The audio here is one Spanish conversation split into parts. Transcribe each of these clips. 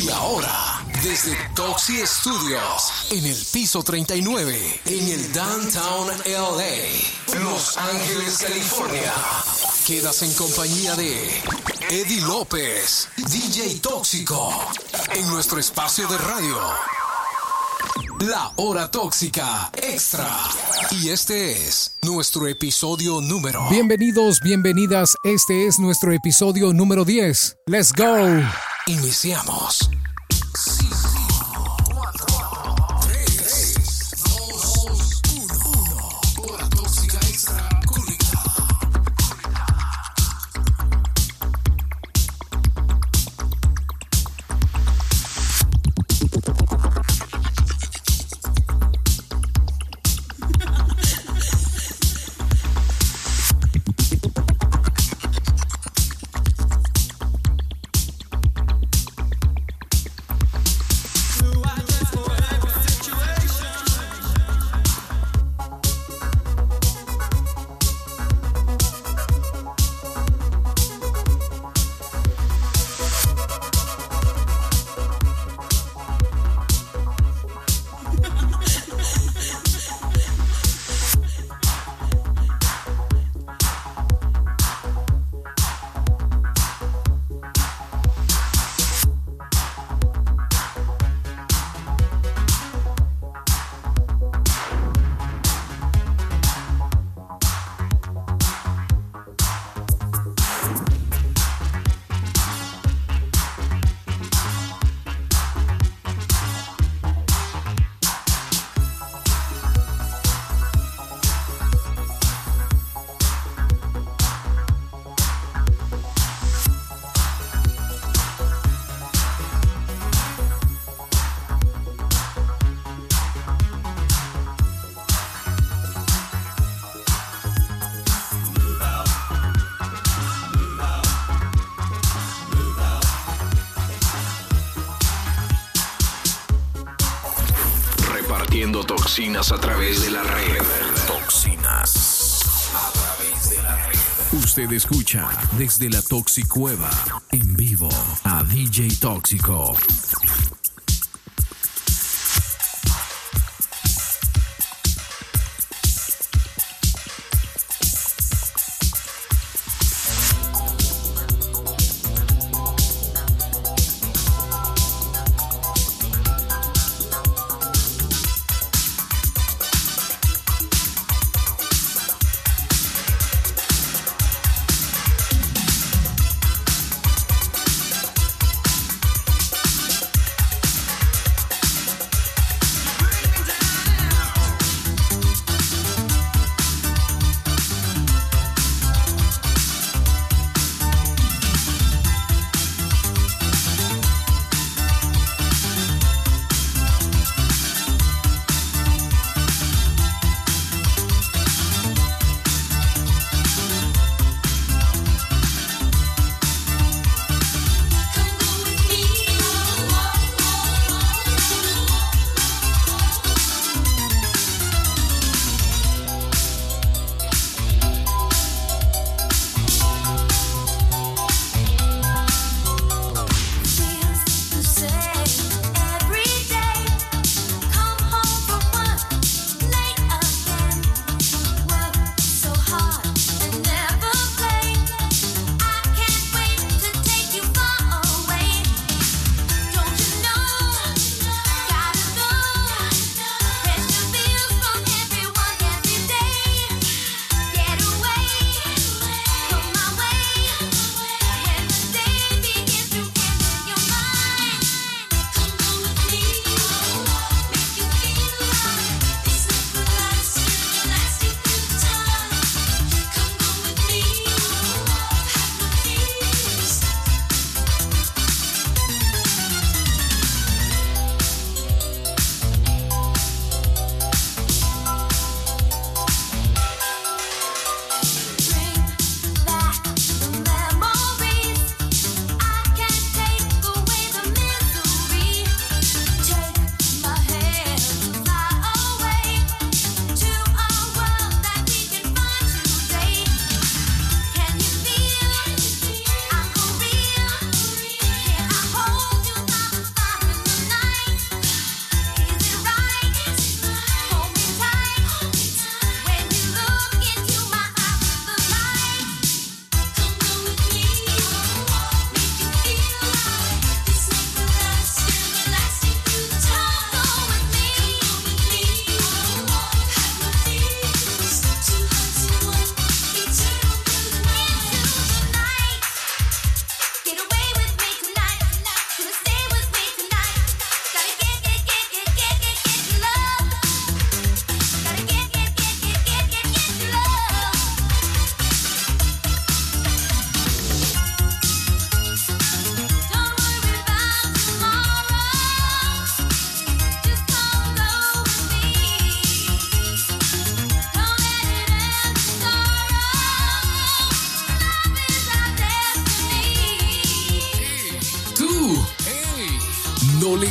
Y ahora, desde Toxi Studios, en el piso 39, en el Downtown LA, Los Ángeles, California, quedas en compañía de Eddie López, DJ Tóxico, en nuestro espacio de radio. La Hora Tóxica Extra. Y este es nuestro episodio número. Bienvenidos, bienvenidas. Este es nuestro episodio número 10. Let's go. Iniciamos. A través de la red. Toxinas a través de la red. Usted escucha desde la Toxicueva en vivo a DJ Tóxico.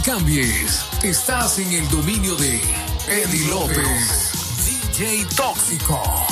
Cambies. Estás en el dominio de Eddie López, DJ Tóxico.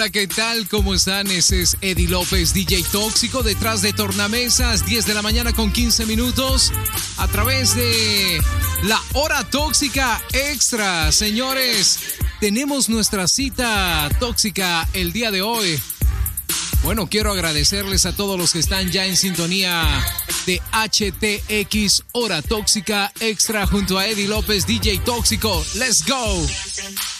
Hola, ¿qué tal? ¿Cómo están? Ese es Eddie López, DJ Tóxico, detrás de Tornamesas, 10 de la mañana con 15 minutos, a través de la hora tóxica extra. Señores, tenemos nuestra cita tóxica el día de hoy. Bueno, quiero agradecerles a todos los que están ya en sintonía de HTX Hora Tóxica Extra junto a Eddie López, DJ Tóxico. ¡Let's go!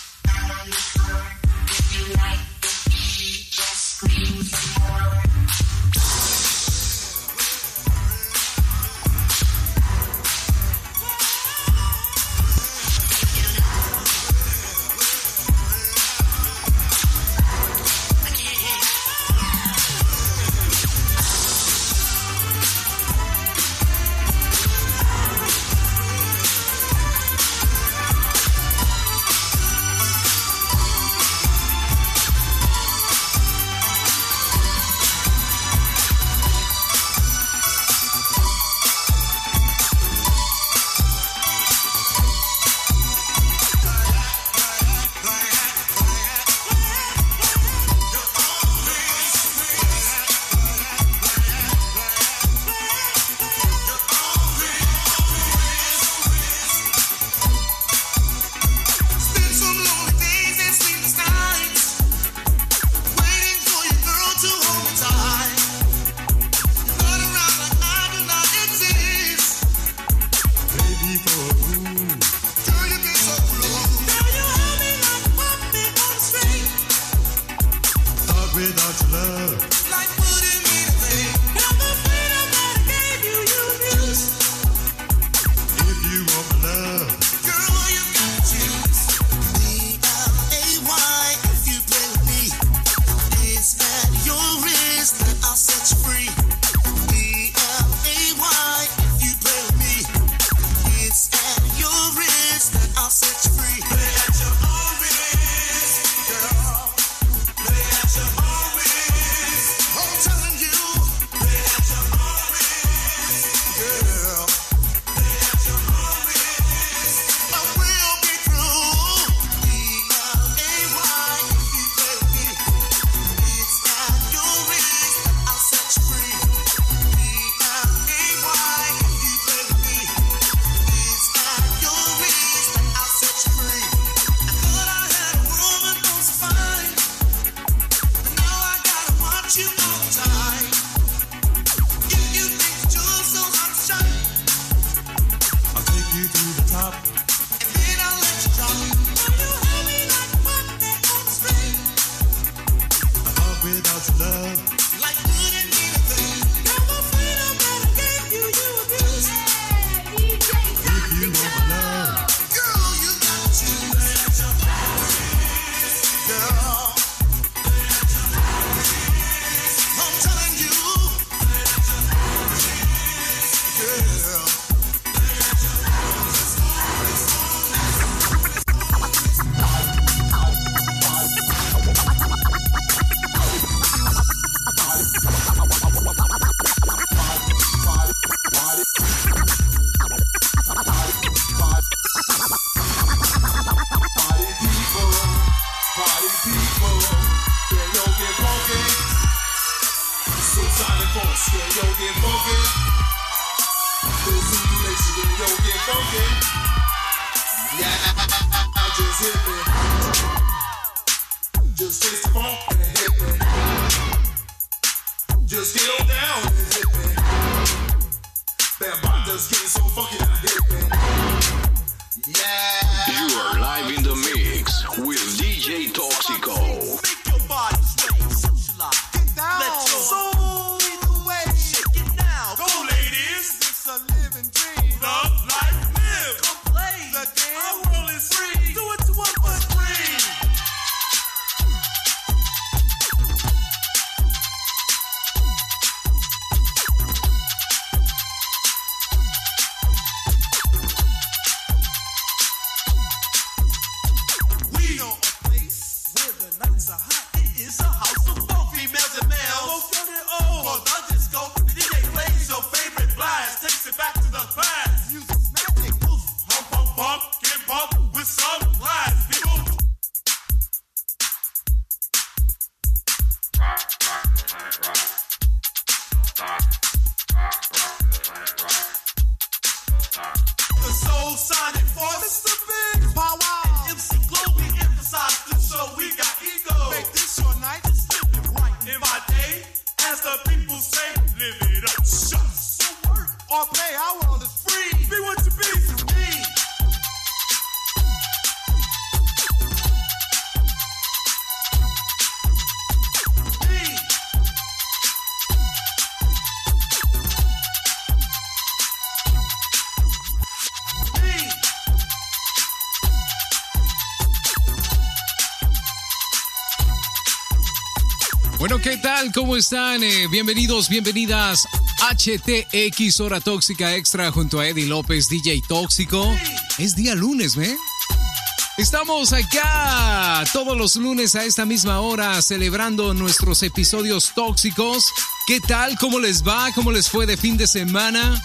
¿Qué ¿Cómo están? Eh, bienvenidos, bienvenidas. HTX Hora Tóxica Extra junto a Eddie López, DJ Tóxico. Es día lunes, ¿eh? Estamos acá todos los lunes a esta misma hora celebrando nuestros episodios tóxicos. ¿Qué tal? ¿Cómo les va? ¿Cómo les fue de fin de semana?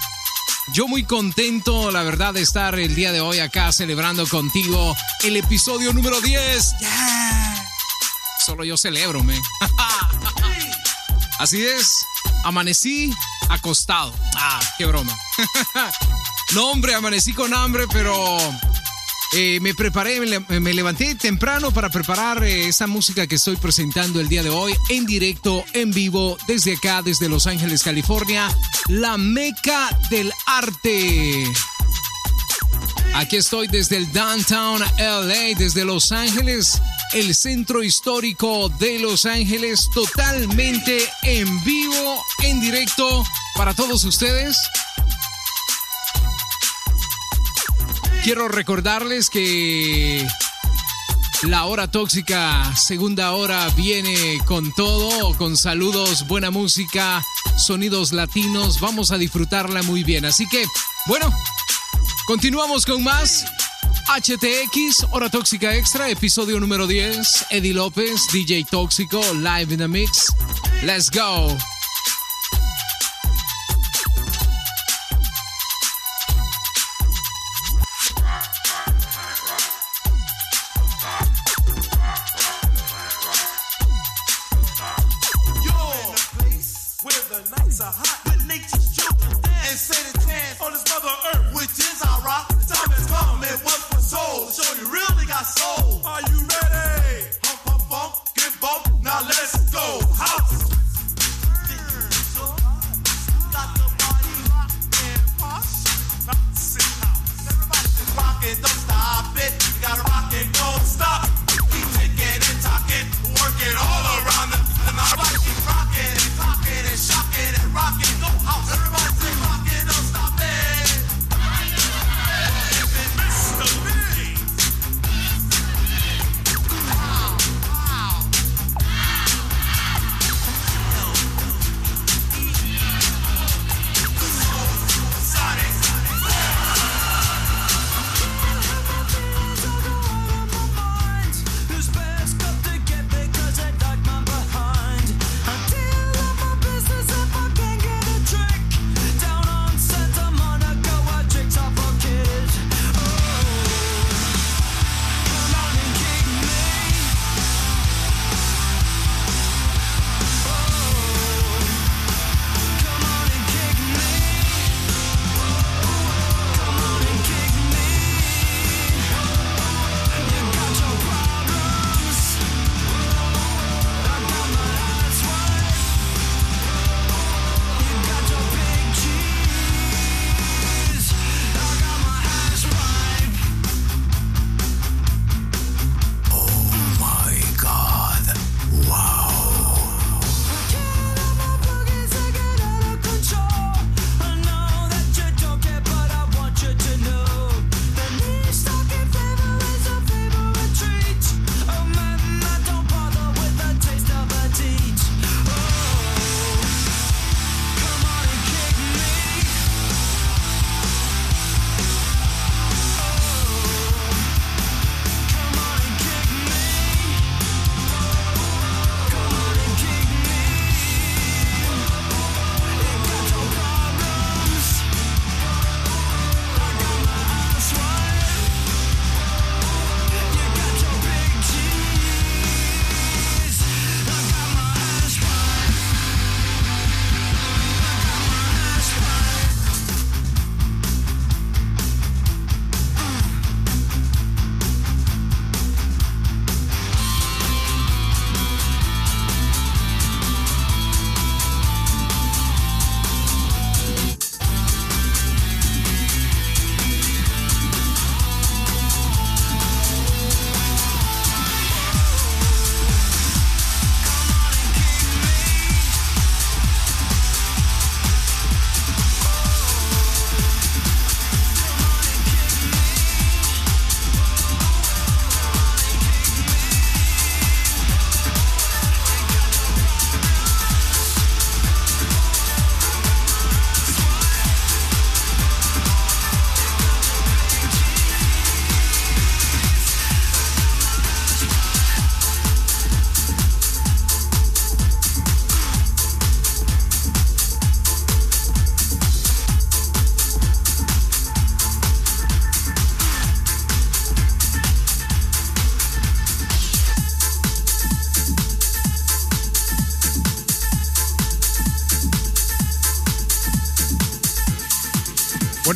Yo muy contento, la verdad, de estar el día de hoy acá celebrando contigo el episodio número 10. Solo yo celebro, me. Así es, amanecí acostado. Ah, qué broma. no, hombre, amanecí con hambre, pero eh, me preparé, me, levanté temprano para preparar eh, esa música que estoy presentando el día de hoy en directo, en vivo, desde acá, desde Los Ángeles, California, la meca del arte. Aquí estoy desde el downtown LA, desde Los Ángeles el centro histórico de Los Ángeles, totalmente en vivo, en directo para todos ustedes. Quiero recordarles que la hora tóxica, segunda hora, viene con todo, con saludos, buena música, sonidos latinos. Vamos a disfrutarla muy bien. Así que, bueno, continuamos con más. HTX, Hora Tóxica Extra, episodio número 10. Eddie López, DJ Tóxico, live in the mix. Let's go.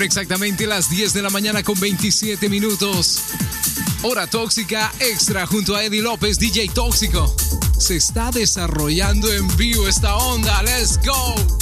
Exactamente las 10 de la mañana con 27 minutos. Hora tóxica extra junto a Eddie López, DJ Tóxico. Se está desarrollando en vivo esta onda. ¡Let's go!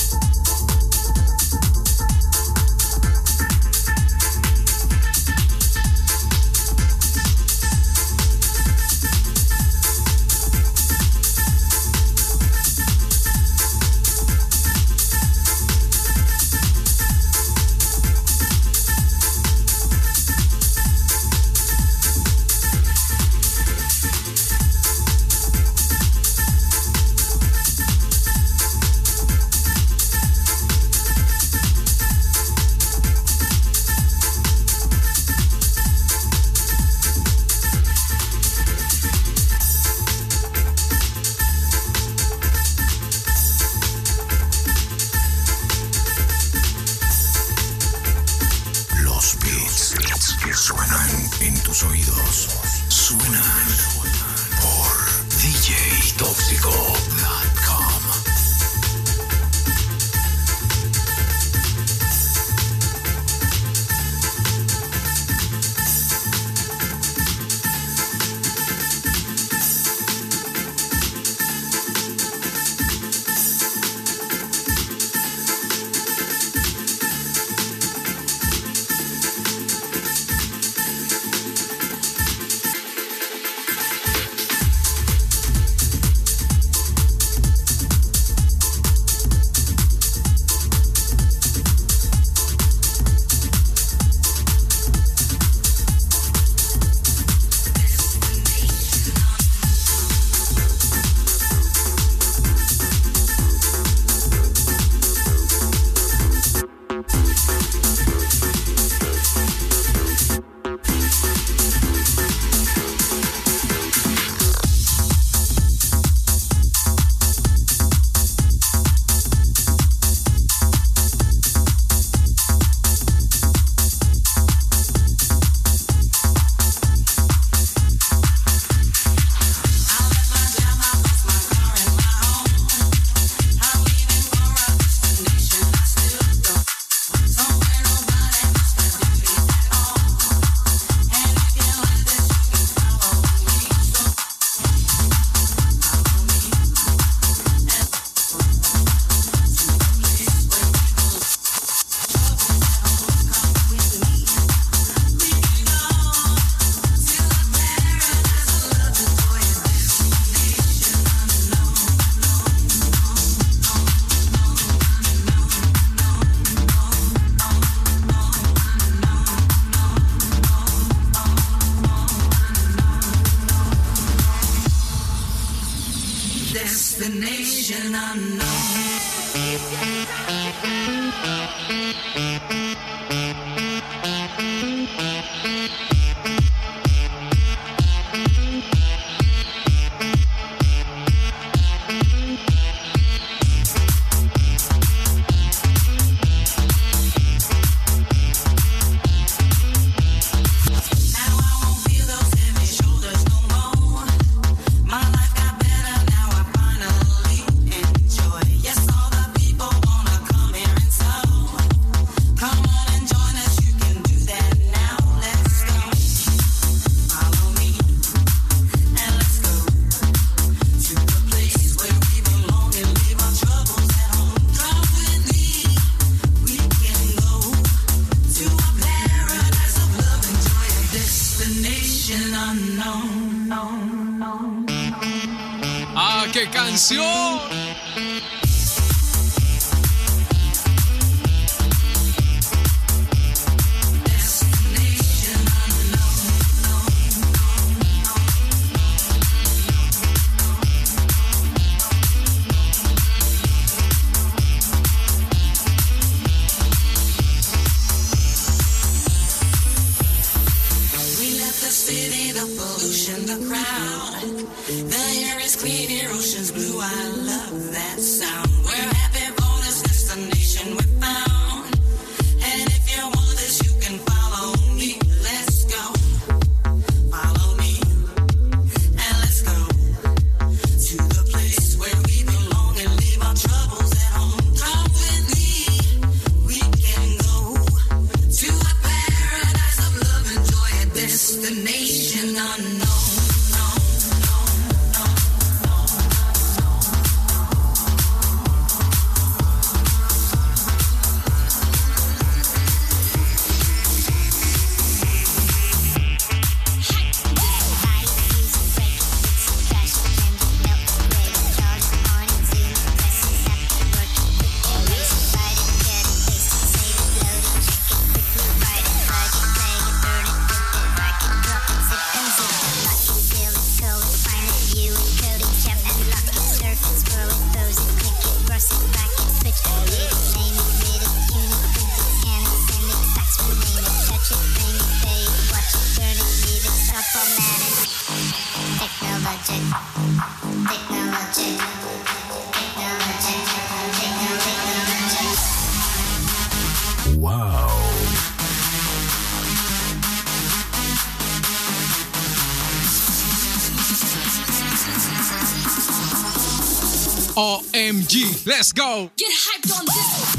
OMG. Let's go. Get hyped on this.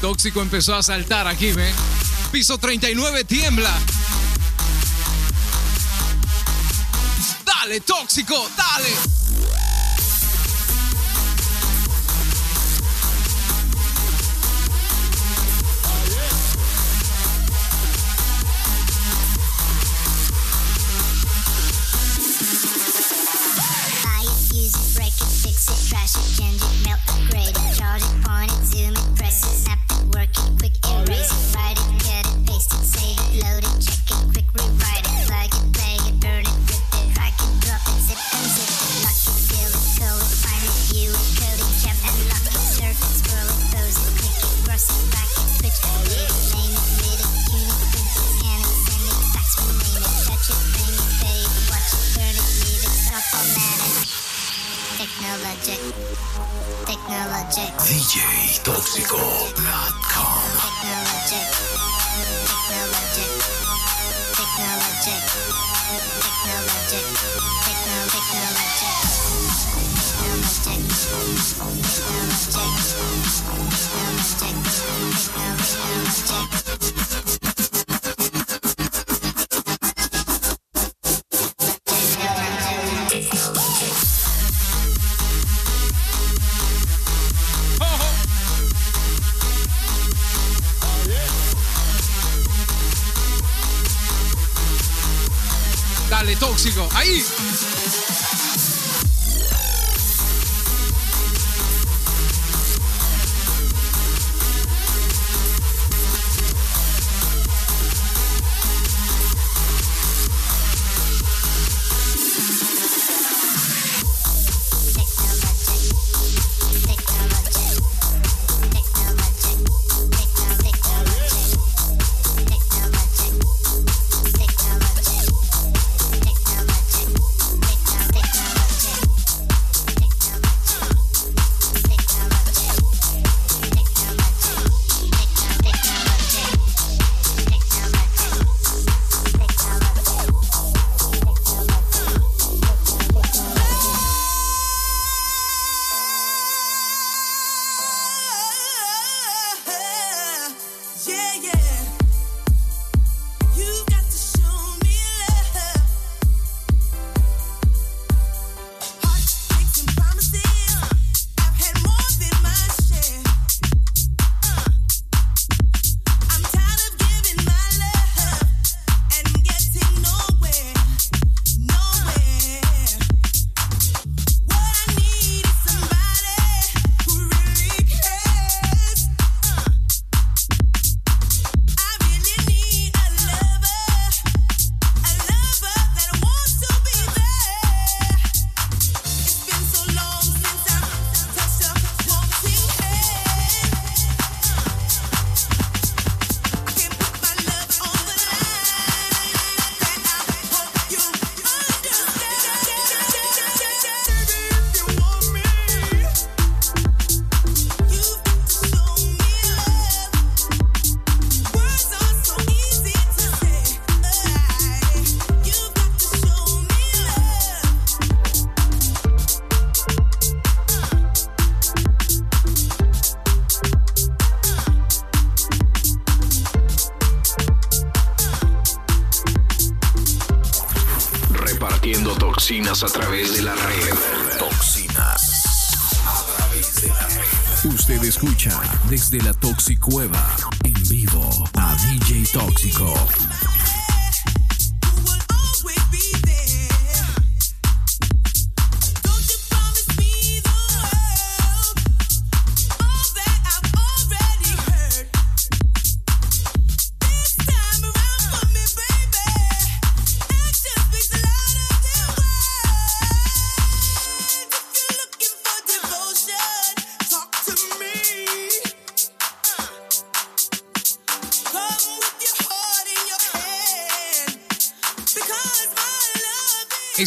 Tóxico empezó a saltar aquí, ¿ven? Piso 39 tiembla. Dale, tóxico, dale.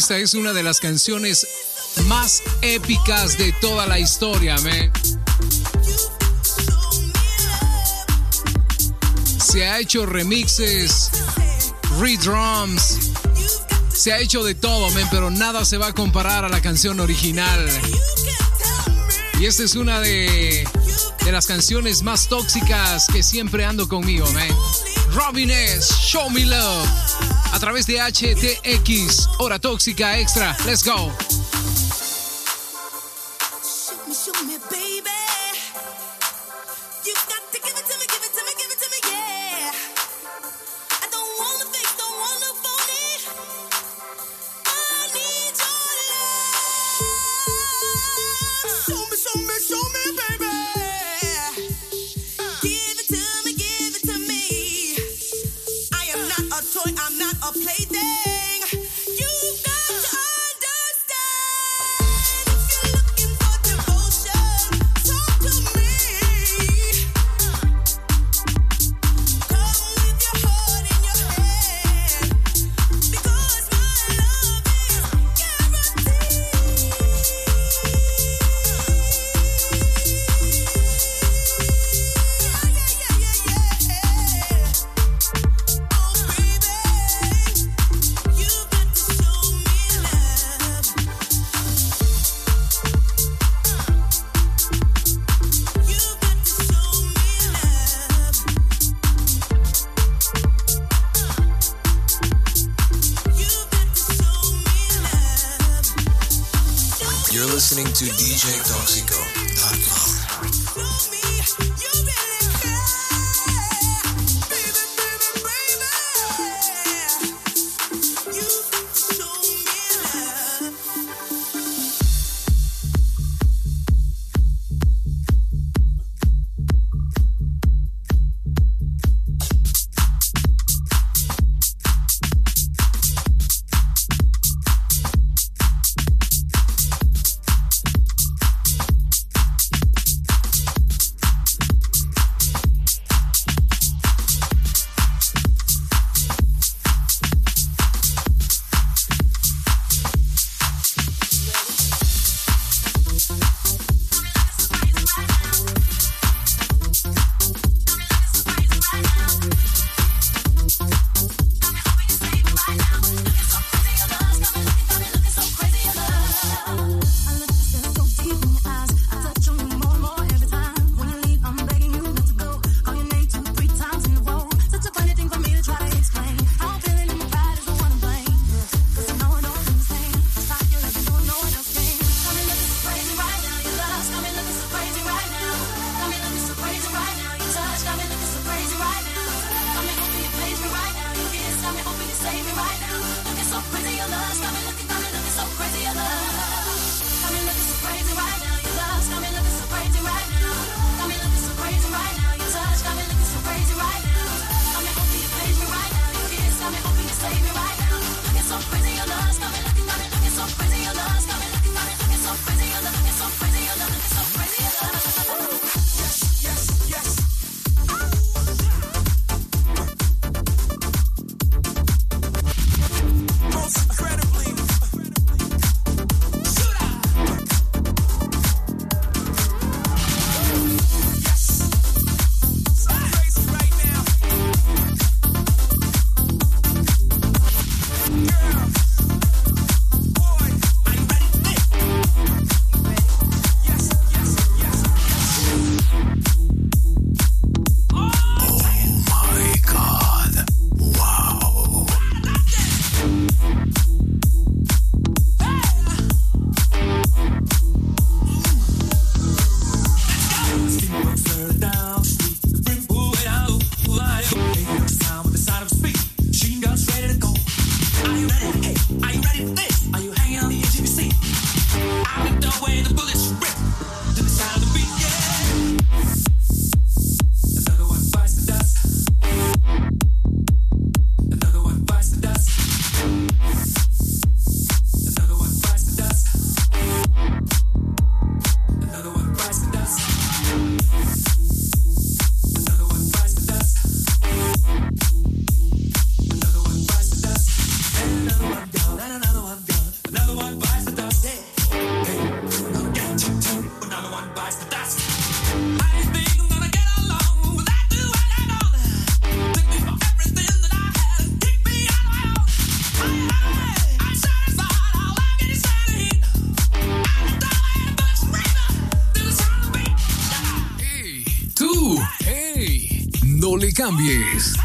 Esta es una de las canciones más épicas de toda la historia, man. Se ha hecho remixes, redrums, se ha hecho de todo, man, pero nada se va a comparar a la canción original. Y esta es una de, de las canciones más tóxicas que siempre ando conmigo, man. Robin S. Show Me Love. A través de HTX. Hora tóxica extra. Let's go.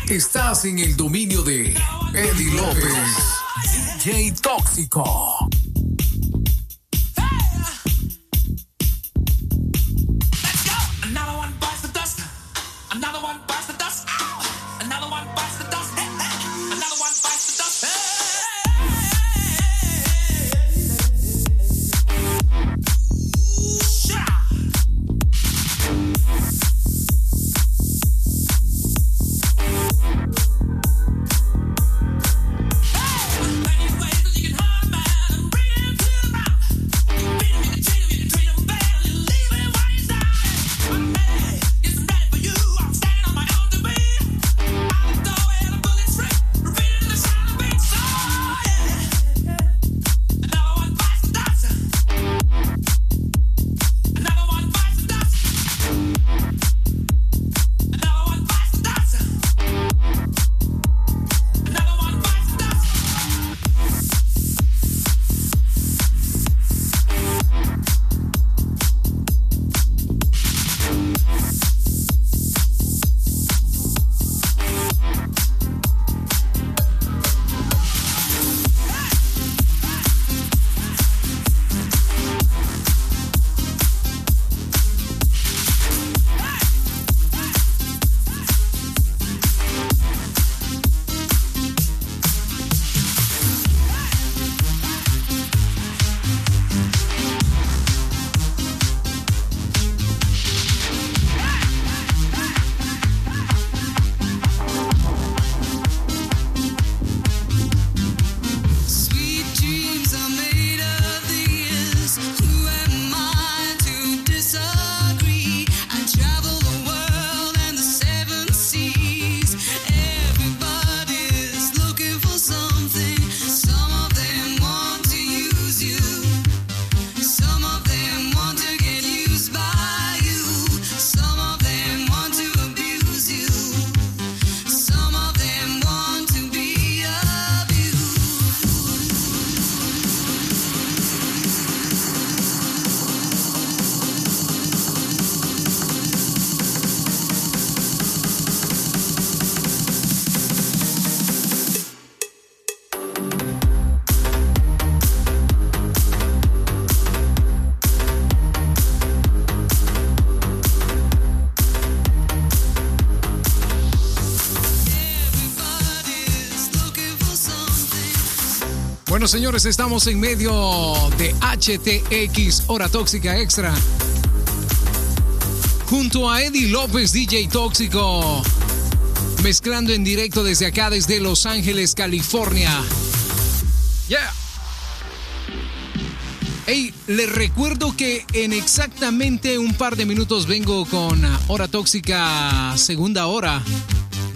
Estás en el dominio de Eddie López, DJ Tóxico. Bueno, señores, estamos en medio de HTX Hora Tóxica Extra. Junto a Eddie López, DJ Tóxico. Mezclando en directo desde acá, desde Los Ángeles, California. Yeah. Hey, les recuerdo que en exactamente un par de minutos vengo con Hora Tóxica segunda hora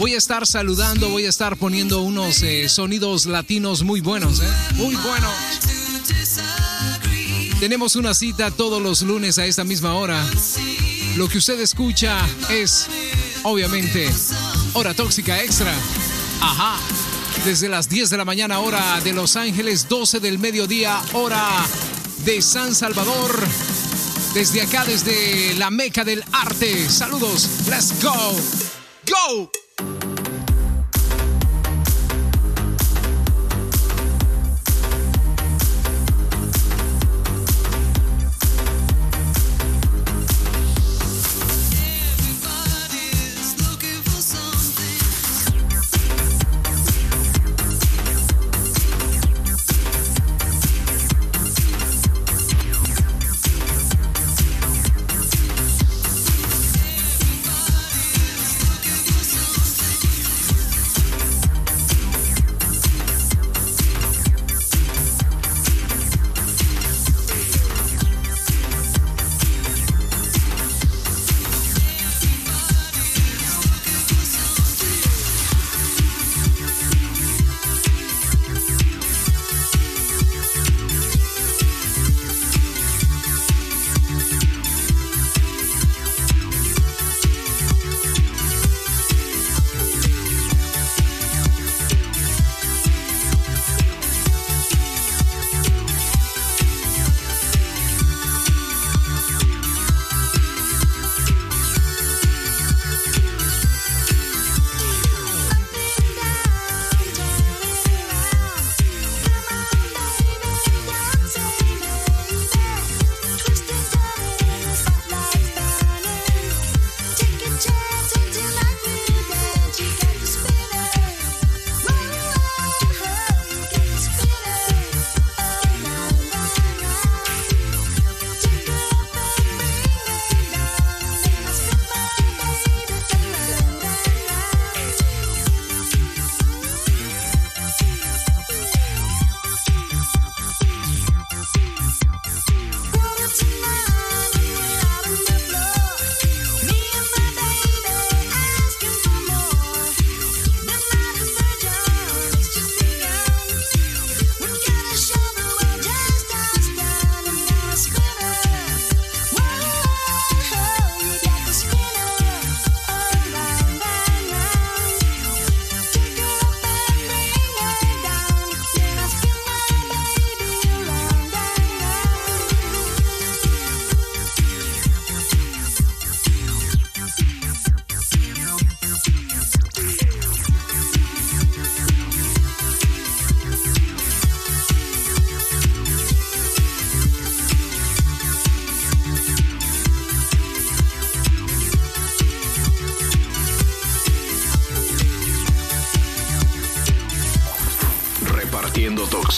voy a estar saludando, voy a estar poniendo unos eh, sonidos latinos muy buenos, ¿eh? Muy buenos. Tenemos una cita todos los lunes a esta misma hora. Lo que usted escucha es, obviamente, Hora Tóxica Extra. Ajá. Desde las 10 de la mañana, hora de Los Ángeles, 12 del mediodía, hora de San Salvador. Desde acá, desde la meca del arte. Saludos. Let's go. Go.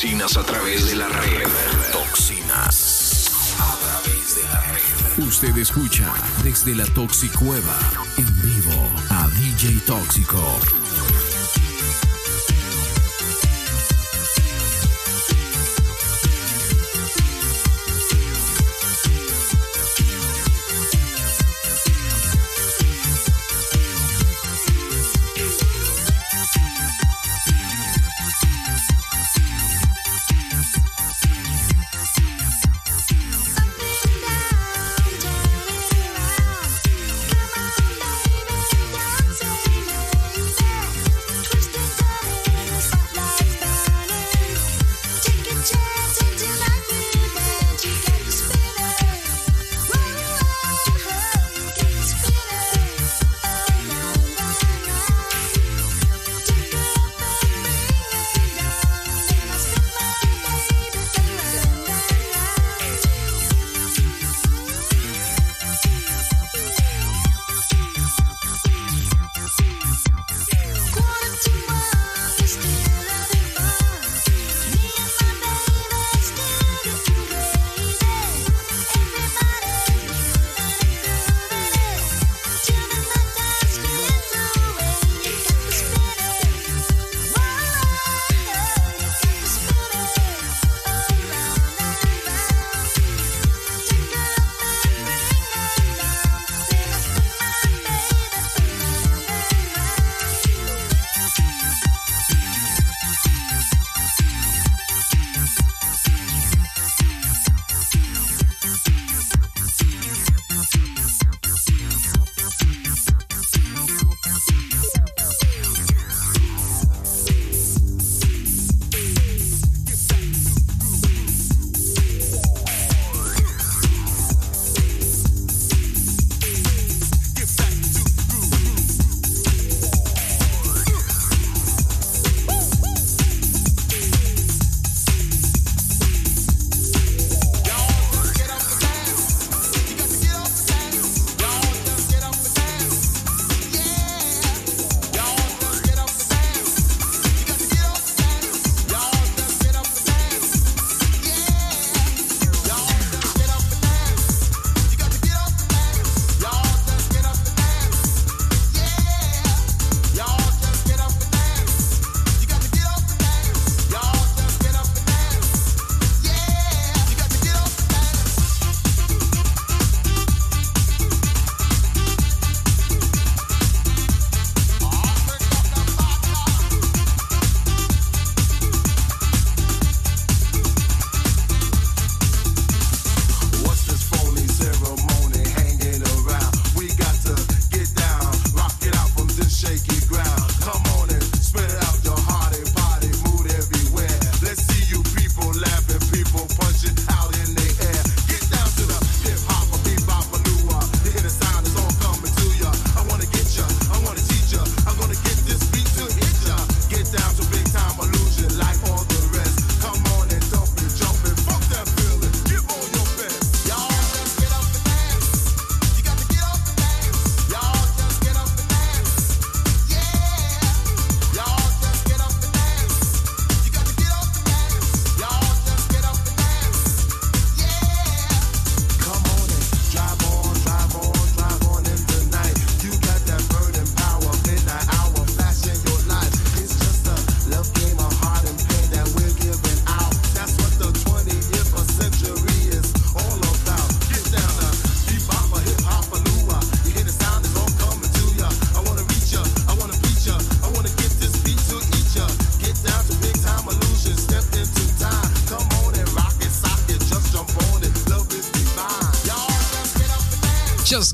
Toxinas a través de la red. Toxinas a través de la red. Usted escucha desde la Toxicueva en vivo a DJ Tóxico.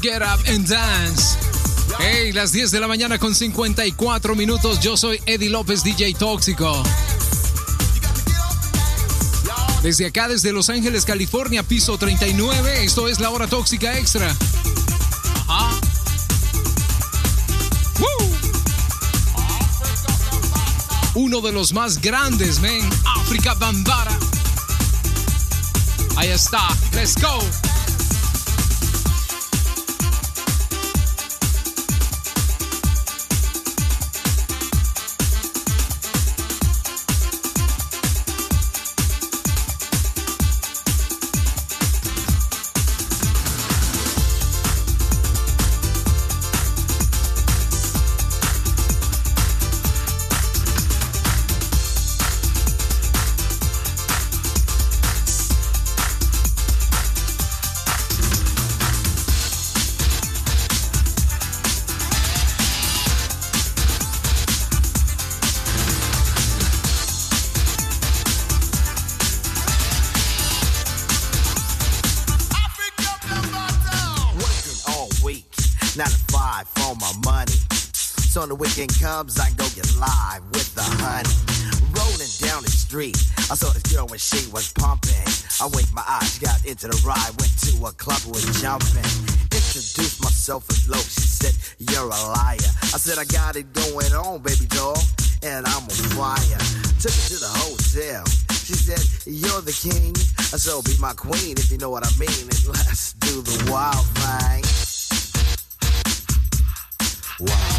Get Up and Dance. Hey, las 10 de la mañana con 54 minutos. Yo soy Eddie López, DJ Tóxico. Desde acá, desde Los Ángeles, California, piso 39. Esto es la hora tóxica extra. Uno de los más grandes, men. África Bambara. Ahí está. Let's go. Weekend comes, I go get live with the honey. Rolling down the street, I saw this girl when she was pumping. I winked my eyes, got into the ride, went to a club, was jumping. Introduced myself as low, she said, You're a liar. I said, I got it going on, baby doll, and I'm a fire. Took her to the hotel. She said, You're the king. Said, Be my queen if you know what I mean. And let's do the wild thing. Wild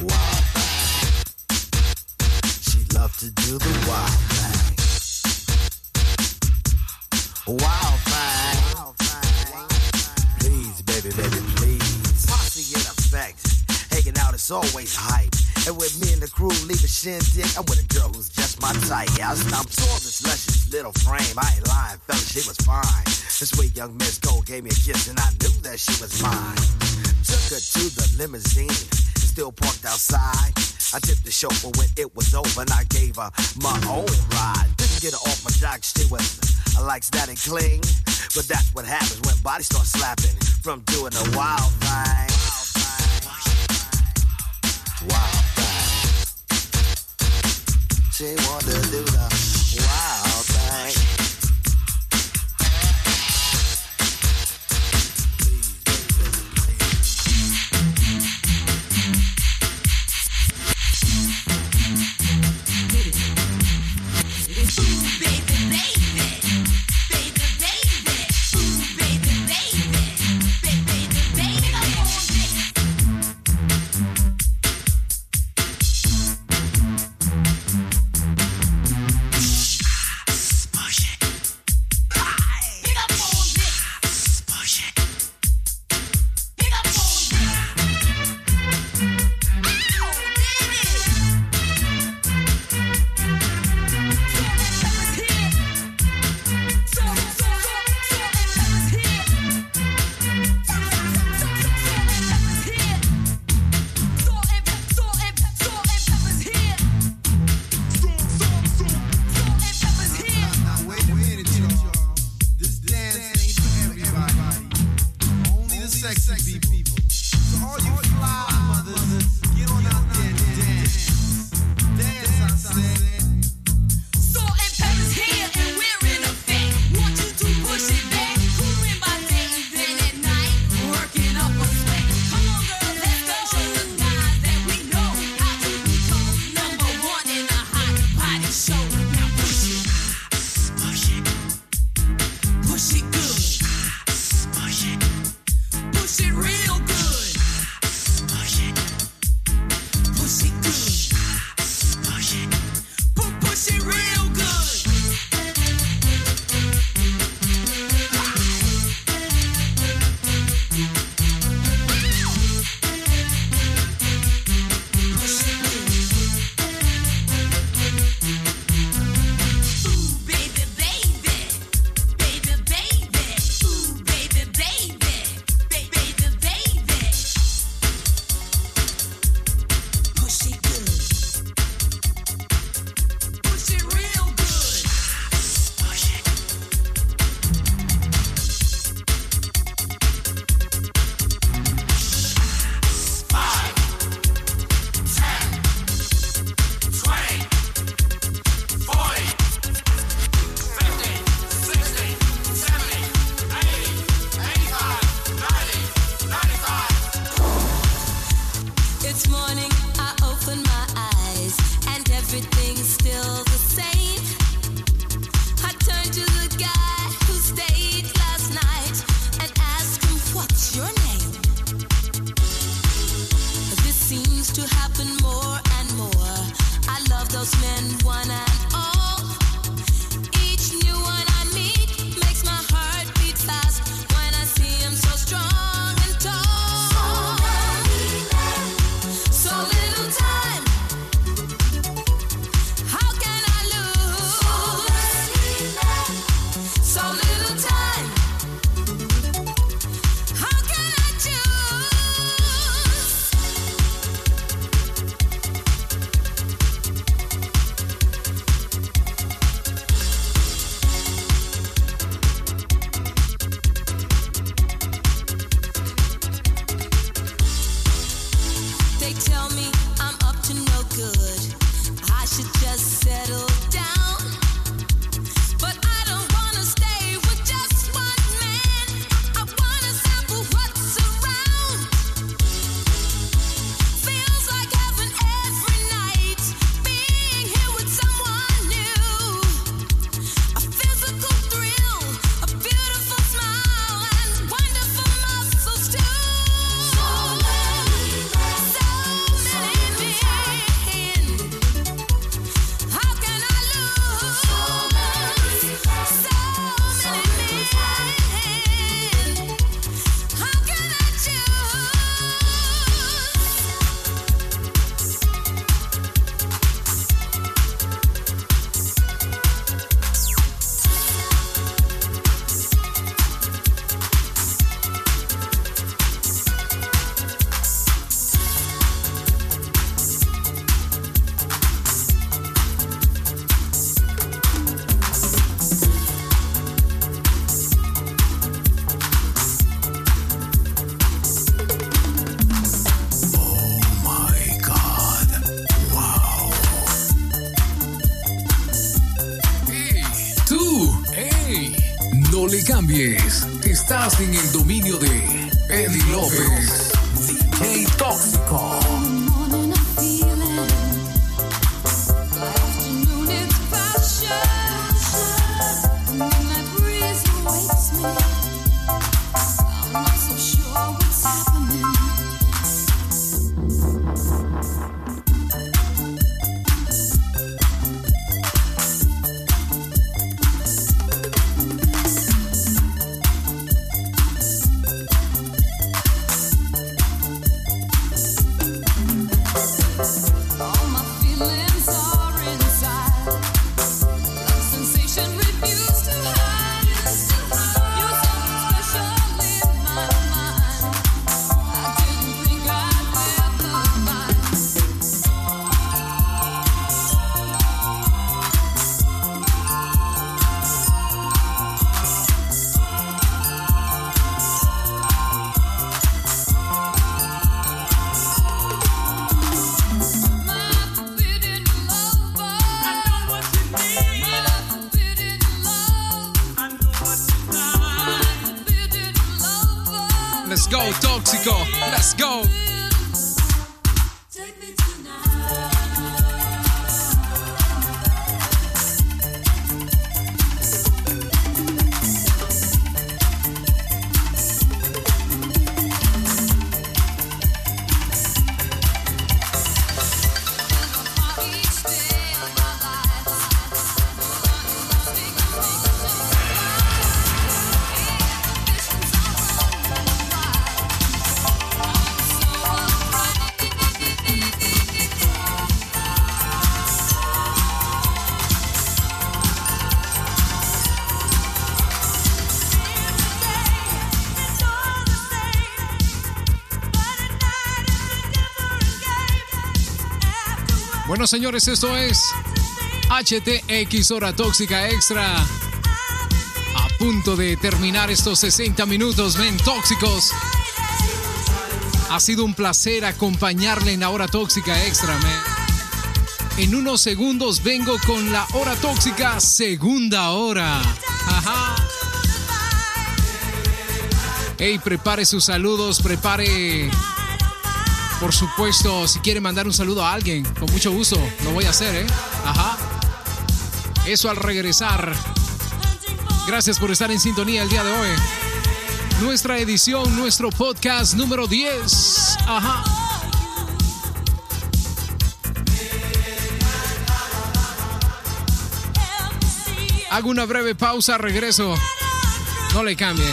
Wild thing. She loved to do the wild thing. Wild thing. Please, baby, baby, please. Posse in effect. Hanging out is always hype. And with me and the crew leave a shindig, I'm with a girl who's just my type. Yeah, I'm saw this luscious little frame. I ain't lying, fella, she was fine. This sweet young Miss Cole gave me a kiss and I knew that she was mine. Took her to the limousine, still parked outside. I tipped the chauffeur when it was over and I gave her my own ride. Didn't get her off my jock, she was I like static cling. But that's what happens when bodies start slapping from doing a wild thing. Wild thing. She wanted to do the wild thing. Bye. Bueno, señores, esto es HTX Hora Tóxica Extra. A punto de terminar estos 60 minutos, men, tóxicos. Ha sido un placer acompañarle en la Hora Tóxica Extra, men. En unos segundos vengo con la Hora Tóxica Segunda Hora. Ajá. Hey, prepare sus saludos, prepare por supuesto, si quiere mandar un saludo a alguien, con mucho gusto, lo voy a hacer, ¿eh? Ajá. Eso al regresar. Gracias por estar en sintonía el día de hoy. Nuestra edición, nuestro podcast número 10. Ajá. Hago una breve pausa, regreso. No le cambie.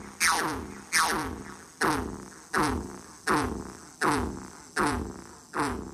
Tùng, tùng, tùng, tùng, tùng, tùng, tùng.